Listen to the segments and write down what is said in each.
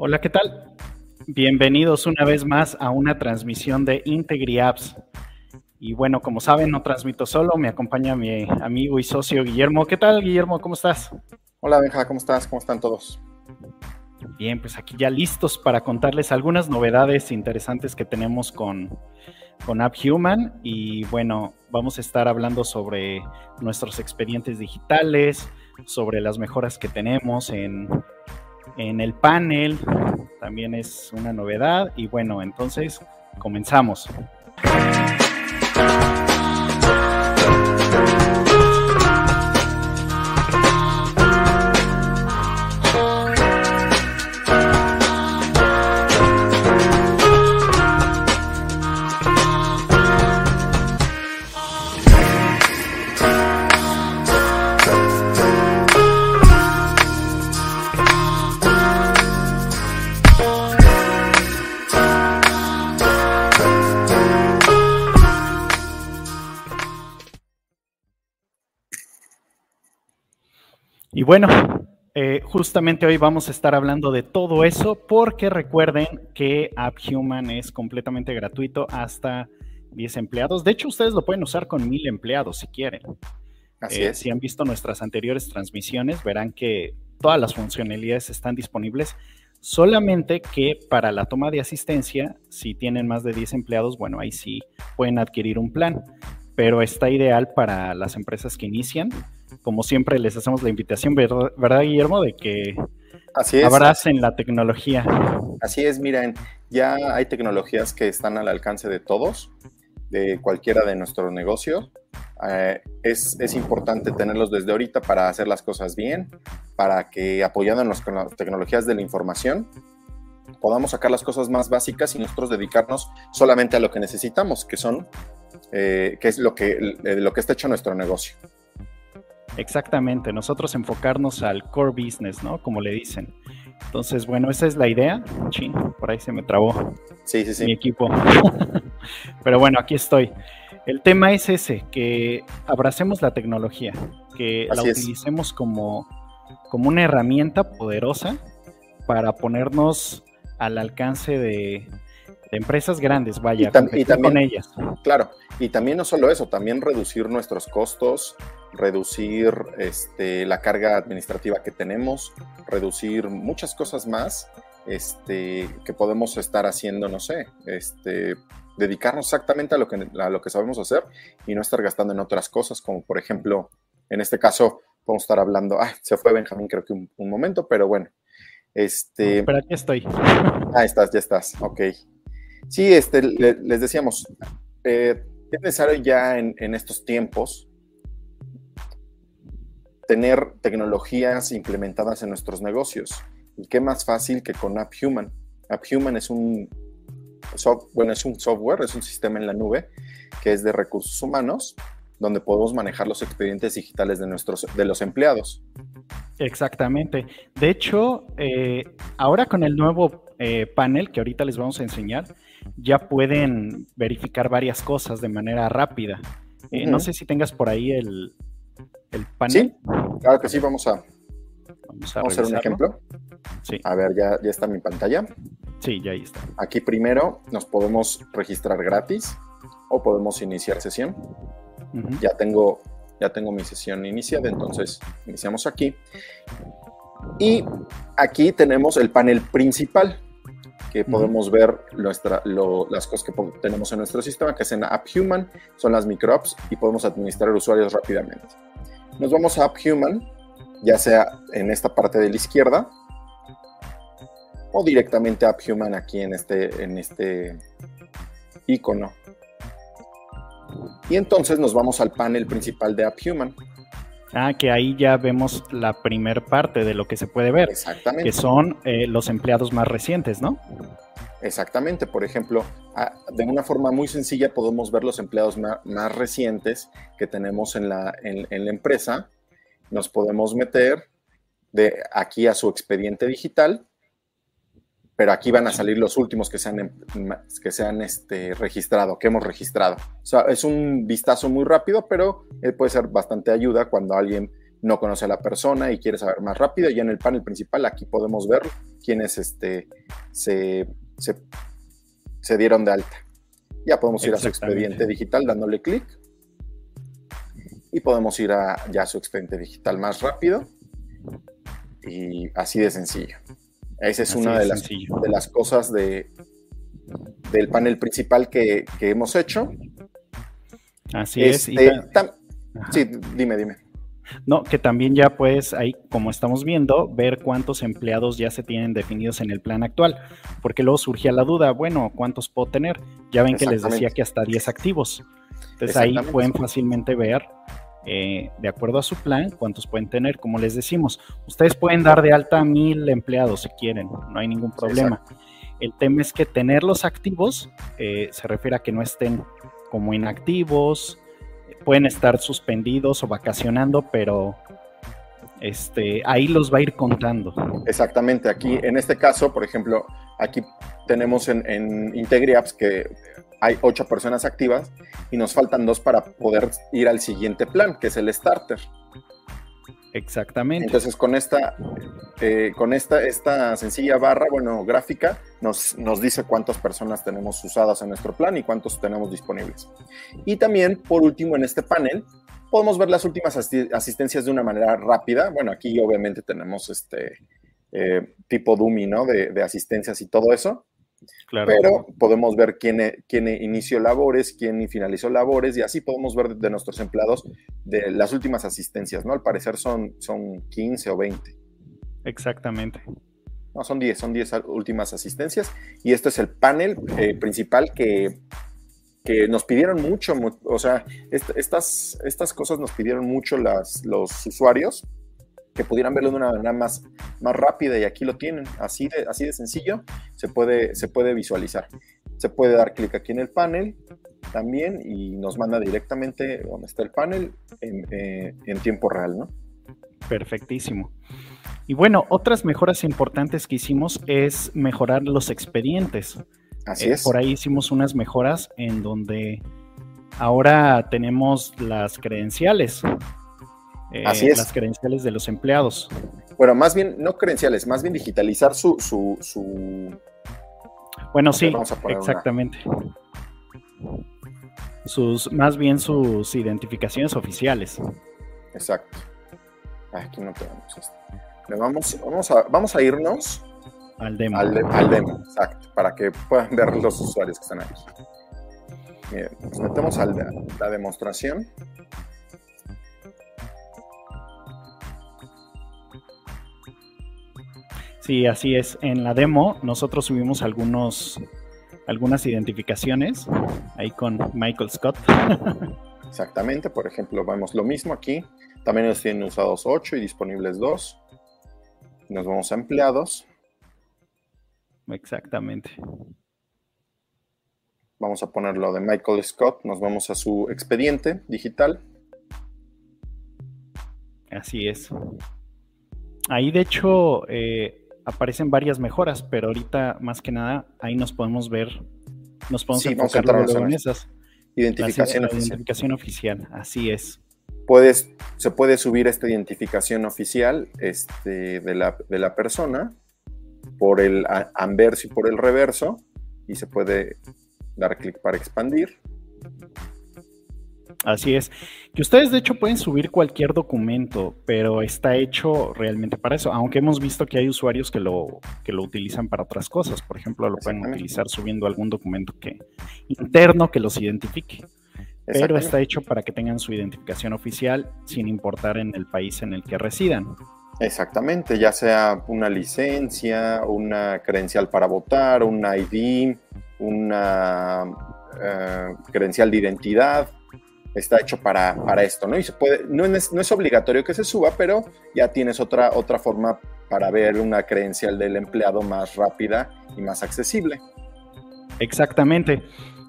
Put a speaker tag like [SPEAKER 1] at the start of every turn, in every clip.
[SPEAKER 1] Hola, ¿qué tal? Bienvenidos una vez más a una transmisión de Integri Apps. Y bueno, como saben, no transmito solo, me acompaña mi amigo y socio Guillermo. ¿Qué tal, Guillermo? ¿Cómo estás?
[SPEAKER 2] Hola, Benja, ¿cómo estás? ¿Cómo están todos?
[SPEAKER 1] Bien, pues aquí ya listos para contarles algunas novedades interesantes que tenemos con, con AppHuman. Y bueno, vamos a estar hablando sobre nuestros expedientes digitales, sobre las mejoras que tenemos en, en el panel, también es una novedad. Y bueno, entonces comenzamos. Y bueno, eh, justamente hoy vamos a estar hablando de todo eso porque recuerden que AppHuman es completamente gratuito hasta 10 empleados. De hecho, ustedes lo pueden usar con 1000 empleados si quieren.
[SPEAKER 2] Así
[SPEAKER 1] Eh,
[SPEAKER 2] es.
[SPEAKER 1] Si han visto nuestras anteriores transmisiones, verán que todas las funcionalidades están disponibles. Solamente que para la toma de asistencia, si tienen más de 10 empleados, bueno, ahí sí pueden adquirir un plan. Pero está ideal para las empresas que inician. Como siempre, les hacemos la invitación, ¿verdad, Guillermo? De que
[SPEAKER 2] Así es.
[SPEAKER 1] abracen la tecnología.
[SPEAKER 2] Así es, miren, ya hay tecnologías que están al alcance de todos, de cualquiera de nuestros negocios. Eh, es, es importante tenerlos desde ahorita para hacer las cosas bien, para que apoyándonos con las tecnologías de la información, podamos sacar las cosas más básicas y nosotros dedicarnos solamente a lo que necesitamos, que son, eh, que es lo que, eh, lo que está hecho nuestro negocio.
[SPEAKER 1] Exactamente, nosotros enfocarnos al core business, ¿no? Como le dicen. Entonces, bueno, esa es la idea. Chin, por ahí se me trabó
[SPEAKER 2] Sí, sí, sí.
[SPEAKER 1] mi equipo. Pero bueno, aquí estoy. El tema es ese, que abracemos la tecnología, que la
[SPEAKER 2] es.
[SPEAKER 1] utilicemos como, como una herramienta poderosa para ponernos al alcance de, de empresas grandes, vaya,
[SPEAKER 2] Y tam- y
[SPEAKER 1] competir
[SPEAKER 2] también-
[SPEAKER 1] con ellas.
[SPEAKER 2] Claro, y también no solo eso, también reducir nuestros costos, reducir este, la carga administrativa que tenemos, reducir muchas cosas más este, que podemos estar haciendo, no sé, este, dedicarnos exactamente a lo, que, a lo que sabemos hacer y no estar gastando en otras cosas, como por ejemplo, en este caso, podemos estar hablando, ay, se fue Benjamín creo que un, un momento, pero bueno, este...
[SPEAKER 1] Pero aquí estoy.
[SPEAKER 2] Ah, estás, ya estás, ok. Sí, este, le- les decíamos, eh, es necesario ya en, estos tiempos tener tecnologías implementadas en nuestros negocios. Y qué más fácil que con AppHuman. AppHuman es un, es un software, es un sistema en la nube que es de recursos humanos, donde podemos manejar los expedientes digitales de, nuestros, de los empleados.
[SPEAKER 1] Exactamente. De hecho, eh, ahora con el nuevo eh, panel que ahorita les vamos a enseñar, ya pueden verificar varias cosas de manera rápida. Eh. No sé si tengas por ahí el, el panel.
[SPEAKER 2] Sí, claro que sí, vamos a,
[SPEAKER 1] Vamos a,
[SPEAKER 2] vamos a hacer un ejemplo.
[SPEAKER 1] Sí,
[SPEAKER 2] A ver, ya, ya está mi pantalla.
[SPEAKER 1] sí, ya ahí está.
[SPEAKER 2] Aquí primero nos podemos registrar gratis o podemos iniciar sesión. Ya tengo, ya tengo mi sesión iniciada, entonces iniciamos aquí. Y aquí tenemos el panel principal, que podemos ver nuestra, lo- las cosas que tenemos en nuestro sistema, que es en AppHuman, son las microapps y podemos administrar usuarios rápidamente. Nos vamos a AppHuman, ya sea en esta parte de la izquierda o directamente a AppHuman aquí en este, en este icono. Y entonces nos vamos al panel principal de AppHuman.
[SPEAKER 1] Ah, que ahí ya vemos la primer parte de lo que se puede ver,
[SPEAKER 2] Exactamente.
[SPEAKER 1] que son eh, los empleados más recientes, ¿no?
[SPEAKER 2] Exactamente. Por ejemplo, a- de una forma muy sencilla podemos ver los empleados más, recientes que tenemos en la, en- en la empresa. Nos podemos meter de aquí a su expediente digital, pero aquí van a salir los últimos que se han, em- que se han este, registrado, que hemos registrado. O sea, es un vistazo muy rápido, pero eh, puede ser bastante ayuda cuando alguien no conoce a la persona y quiere saber más rápido, ya en el panel principal aquí podemos ver quiénes este, se, se, dieron de alta. Ya podemos ir a su expediente digital dándole clic y podemos ir a ya su expediente digital más rápido y así de sencillo. Esa es una de las, de las, cosas de, del panel principal que, hemos hecho.
[SPEAKER 1] Así es.
[SPEAKER 2] Este, sí, dime, dime.
[SPEAKER 1] No, que también ya puedes ahí, como estamos viendo, ver cuántos empleados ya se tienen definidos en el plan actual, porque luego surgía la duda, bueno, ¿cuántos puedo tener? Ya ven que les decía que hasta 10 activos. Entonces ahí pueden fácilmente ver, eh, de acuerdo a su plan, cuántos pueden tener. Como les decimos, ustedes pueden dar de alta a mil empleados si quieren, no hay ningún problema. El tema es que tenerlos activos eh, se refiere a que no estén como inactivos, pueden estar suspendidos o vacacionando, pero este, ahí los va a ir contando.
[SPEAKER 2] Exactamente, aquí en este caso, por ejemplo, aquí tenemos en, en IntegriApps que hay ocho personas activas y nos faltan dos para poder ir al siguiente plan, que es el starter.
[SPEAKER 1] Exactamente.
[SPEAKER 2] Entonces con esta, eh, con esta, esta sencilla barra, bueno, gráfica, nos, nos dice cuántas personas tenemos usadas en nuestro plan y cuántos tenemos disponibles. Y también, por último, en este panel, podemos ver las últimas asistencias de una manera rápida. Bueno, aquí obviamente tenemos este eh, tipo dummy, ¿no? De, de asistencias y todo eso. Pero podemos ver quién, quién, inició labores, quién finalizó labores y así podemos ver de nuestros empleados de las últimas asistencias, ¿no? Al parecer son, son 15 o 20.
[SPEAKER 1] Exactamente.
[SPEAKER 2] No, son 10, son 10 últimas asistencias y este es el panel eh, principal que, que nos pidieron mucho, o sea, estas, estas cosas nos pidieron mucho las, los usuarios que pudieran verlo de una manera más, más rápida y aquí lo tienen, así de, así de sencillo, se puede, se puede visualizar. Se puede dar clic aquí en el panel también y nos manda directamente donde está el panel en, eh, tiempo real, ¿no?
[SPEAKER 1] Perfectísimo. Y bueno, otras mejoras importantes que hicimos es mejorar los expedientes.
[SPEAKER 2] Así eh, es.
[SPEAKER 1] Por ahí hicimos unas mejoras en donde ahora tenemos las credenciales. Eh, Así es. las credenciales de los empleados.
[SPEAKER 2] Bueno, más bien, no credenciales, más bien digitalizar su... su,
[SPEAKER 1] Bueno, sí, exactamente. Sus, más bien sus identificaciones oficiales.
[SPEAKER 2] Exacto. Aquí no tenemos esto. Vamos, vamos, a, vamos a irnos
[SPEAKER 1] al demo.
[SPEAKER 2] Al, demo, exacto, para que puedan ver los usuarios que están aquí. nos metemos a la demostración.
[SPEAKER 1] Sí, así es. En la demo nosotros subimos algunos, algunas identificaciones ahí con Michael Scott.
[SPEAKER 2] Exactamente, por ejemplo, vemos lo mismo aquí. También nos tienen usados 8 y disponibles 2. Nos vamos a empleados.
[SPEAKER 1] Exactamente.
[SPEAKER 2] Vamos a ponerlo de Michael Scott. Nos vamos a su expediente digital.
[SPEAKER 1] Así es. Ahí de hecho eh, aparecen varias mejoras, pero ahorita más que nada ahí nos podemos ver, nos podemos enfocar en esas.
[SPEAKER 2] Identificación,
[SPEAKER 1] oficial. identificación oficial, así es.
[SPEAKER 2] Puedes, se puede subir esta identificación oficial este, de, la, de la persona por el anverso y por el reverso y se puede dar clic para expandir
[SPEAKER 1] Así es. Que ustedes de hecho pueden subir cualquier documento, pero está hecho realmente para eso. Aunque hemos visto que hay usuarios que lo, que lo utilizan para otras cosas. Por ejemplo, lo pueden utilizar subiendo algún documento que, interno que los identifique. Pero está hecho para que tengan su identificación oficial sin importar en el país en el que residan.
[SPEAKER 2] Exactamente, ya sea una licencia, una credencial para votar, un ID, una eh, credencial de identidad, está hecho para, esto, ¿no? Y se puede, no es, no es, obligatorio que se suba, pero ya tienes otra, otra forma para ver una credencial del empleado más rápida y más accesible.
[SPEAKER 1] Exactamente.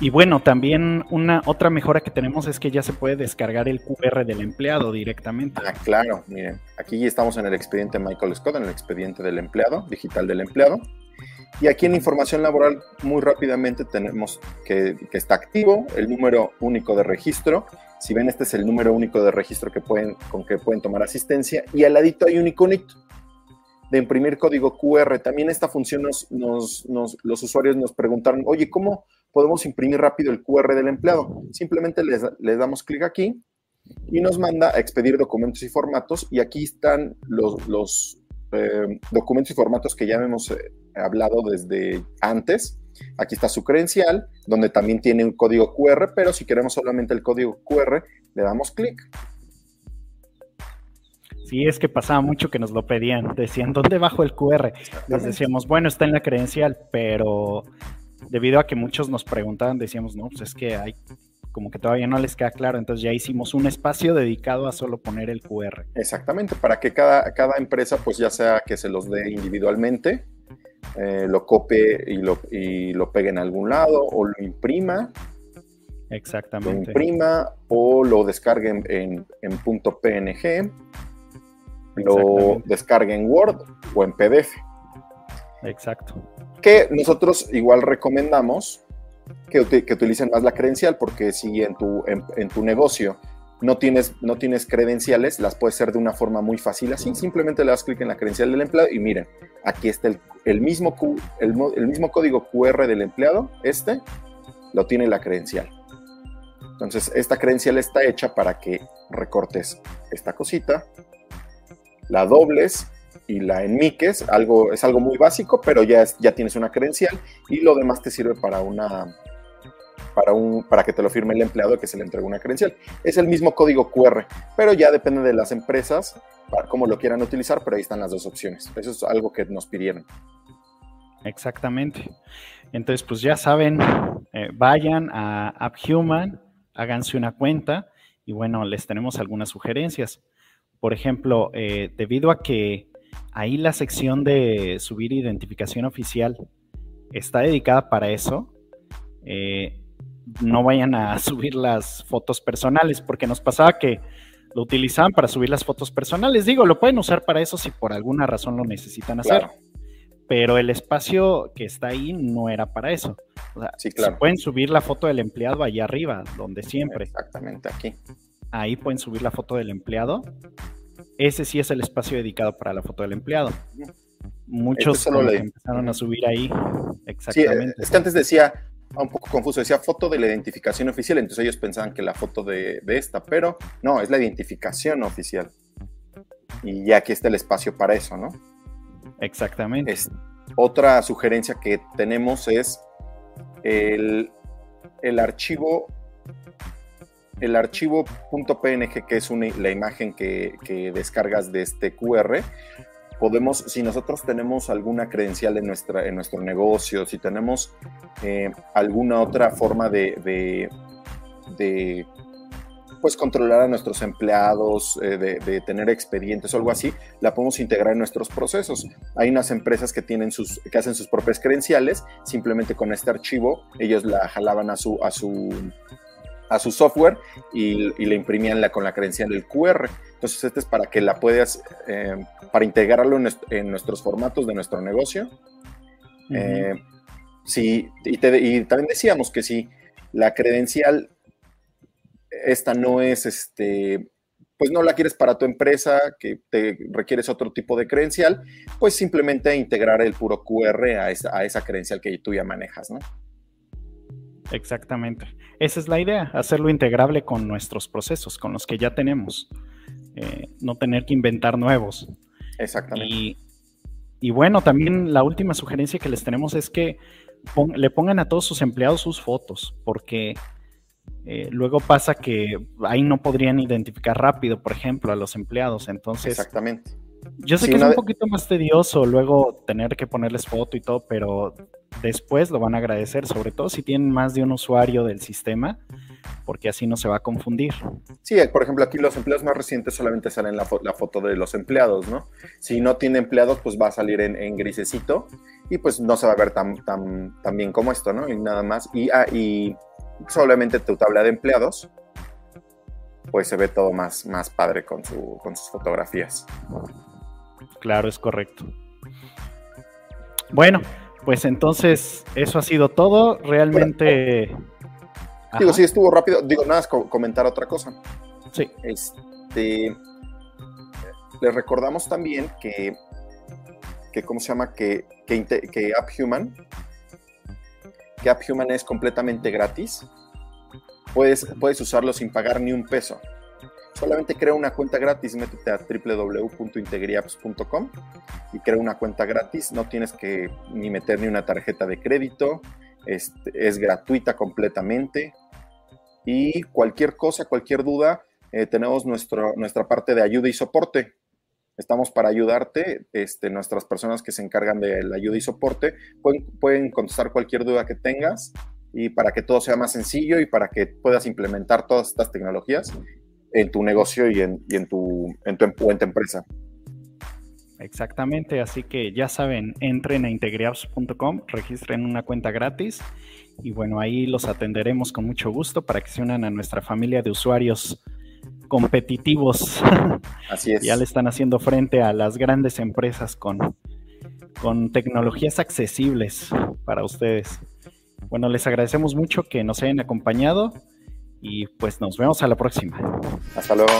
[SPEAKER 1] Y bueno, también una otra mejora que tenemos es que ya se puede descargar el QR del empleado directamente.
[SPEAKER 2] Ah, claro, miren, aquí estamos en el expediente Michael Scott, en el expediente del empleado, digital del empleado. Y aquí en información laboral, muy rápidamente tenemos que, está activo el número único de registro. Si ven, este es el número único de registro que pueden, con que pueden tomar asistencia. Y al ladito hay un iconito de imprimir código QR. También esta función nos, los usuarios nos preguntaron, oye, ¿cómo podemos imprimir rápido el QR del empleado? Simplemente les, damos clic aquí y nos manda a expedir documentos y formatos. Y aquí están los, eh, documentos y formatos que ya hemos eh, hablado desde antes. Aquí está su credencial, donde también tiene un código QR, pero si queremos solamente el código QR, le damos clic.
[SPEAKER 1] Sí, es que pasaba mucho que nos lo pedían. Decían, ¿dónde bajo el QR? Les decíamos, bueno, está en la credencial, pero debido a que muchos nos preguntaban, decíamos, no, pues es que hay como que todavía no les queda claro, entonces ya hicimos un espacio dedicado a solo poner el QR.
[SPEAKER 2] Exactamente, para que cada, cada empresa, pues ya sea que se los dé individualmente, eh, lo copie y lo, y lo pegue en algún lado o lo imprima.
[SPEAKER 1] Exactamente.
[SPEAKER 2] Lo imprima o lo descargue en, en, punto PNG, lo descargue en Word o en PDF.
[SPEAKER 1] Exacto.
[SPEAKER 2] Que nosotros igual recomendamos que, que, utilicen más la credencial, porque si en tu, en, tu negocio no tienes, no tienes credenciales, las puedes hacer de una forma muy fácil así. Simplemente le das clic en la credencial del empleado y miren, aquí está el, el mismo, el, mismo código QR del empleado, este, lo tiene la credencial. Entonces, esta credencial está hecha para que recortes esta cosita, la dobles y la enmiques, algo, es algo muy básico, pero ya, ya tienes una credencial y lo demás te sirve para una para, un, para que te lo firme el empleado que se le entregue una credencial. Es el mismo código QR, pero ya depende de las empresas para cómo lo quieran utilizar, pero ahí están las dos opciones. Eso es algo que nos pidieron.
[SPEAKER 1] Exactamente. Entonces, pues ya saben, eh, vayan a AppHuman, háganse una cuenta y bueno, les tenemos algunas sugerencias. Por ejemplo, eh, debido a que ahí la sección de subir identificación oficial está dedicada para eso. Eh, no vayan a subir las fotos personales, porque nos pasaba que lo utilizaban para subir las fotos personales. Digo, lo pueden usar para eso si por alguna razón lo necesitan hacer. Pero el espacio que está ahí no era para eso. O sea, sí, claro. pueden subir la foto del empleado allá arriba, donde siempre.
[SPEAKER 2] Exactamente, aquí.
[SPEAKER 1] Ahí pueden subir la foto del empleado ese sí es el espacio dedicado para la foto del empleado. Muchos empezaron a subir ahí.
[SPEAKER 2] Exactamente. Sí, es que antes decía, un poco confuso, decía foto de la identificación oficial, entonces ellos pensaban que la foto de, esta, pero no, es la identificación oficial. Y ya aquí está el espacio para eso, ¿no?
[SPEAKER 1] Exactamente.
[SPEAKER 2] otra sugerencia que tenemos es el, el archivo el archivo .png, que es la imagen que, descargas de este QR, podemos, si nosotros tenemos alguna credencial en, nuestra, en nuestro negocio, si tenemos eh, alguna otra forma de, de, pues controlar a nuestros empleados, eh, de, tener expedientes o algo así, la podemos integrar en nuestros procesos. Hay unas empresas que tienen sus, que hacen sus propias credenciales, simplemente con este archivo ellos la jalaban a su, a su a su software y, le imprimían la, con la credencial del QR. Entonces, este es para que la puedas, eh, para integrarlo en, nuestros formatos de nuestro negocio. Eh, sí, y, también decíamos que si la credencial, esta no es, este, pues no la quieres para tu empresa, que te requieres otro tipo de credencial, pues simplemente integrar el puro QR a esa, a esa credencial que tú ya manejas, ¿no?
[SPEAKER 1] Exactamente. Esa es la idea, hacerlo integrable con nuestros procesos, con los que ya tenemos. Eh, no tener que inventar nuevos.
[SPEAKER 2] Exactamente.
[SPEAKER 1] Y, bueno, también la última sugerencia que les tenemos es que le pongan a todos sus empleados sus fotos, porque eh, luego pasa que ahí no podrían identificar rápido, por ejemplo, a los empleados. Entonces,
[SPEAKER 2] Exactamente.
[SPEAKER 1] Yo sé que es un poquito más tedioso luego tener que ponerles foto y todo, pero después lo van a agradecer, sobre todo si tienen más de un usuario del sistema, porque así no se va a confundir.
[SPEAKER 2] Sí, por ejemplo, aquí los empleados más recientes solamente salen la, la foto de los empleados, ¿no? Si no tiene empleados, pues va a salir en, grisecito y pues no se va a ver tan, tan, tan bien como esto, ¿no? Y nada más. Y, ah, y solamente tu tabla de empleados, pues se ve todo más, más padre con, su, con sus fotografías.
[SPEAKER 1] Claro, es correcto. Bueno, pues entonces eso ha sido todo. Realmente.
[SPEAKER 2] digo, sí, estuvo rápido. Digo, nada, comentar otra cosa.
[SPEAKER 1] Sí.
[SPEAKER 2] Este, les recordamos también que, que ¿cómo se llama? Que, que, que AppHuman, que AppHuman es completamente gratis. Puedes, puedes usarlo sin pagar ni un peso. Solamente crea una cuenta gratis, métete a www.integriapps.com y crea una cuenta gratis. No tienes que ni meter ni una tarjeta de crédito. Es, es gratuita completamente. Y cualquier cosa, cualquier duda, eh, tenemos nuestro, nuestra parte de ayuda y soporte. Estamos para ayudarte. Este, nuestras personas que se encargan de la ayuda y soporte pueden, pueden contestar cualquier duda que tengas y para que todo sea más sencillo y para que puedas implementar todas estas tecnologías en tu negocio y en, y en, tu, en, tu, en tu empresa.
[SPEAKER 1] Exactamente, así que ya saben, entren a integriapps.com, registren una cuenta gratis y bueno, ahí los atenderemos con mucho gusto para que se unan a nuestra familia de usuarios competitivos.
[SPEAKER 2] Así es.
[SPEAKER 1] ya le están haciendo frente a las grandes empresas con, con tecnologías accesibles para ustedes. Bueno, les agradecemos mucho que nos hayan acompañado y pues nos vemos a la próxima.
[SPEAKER 2] Hasta luego.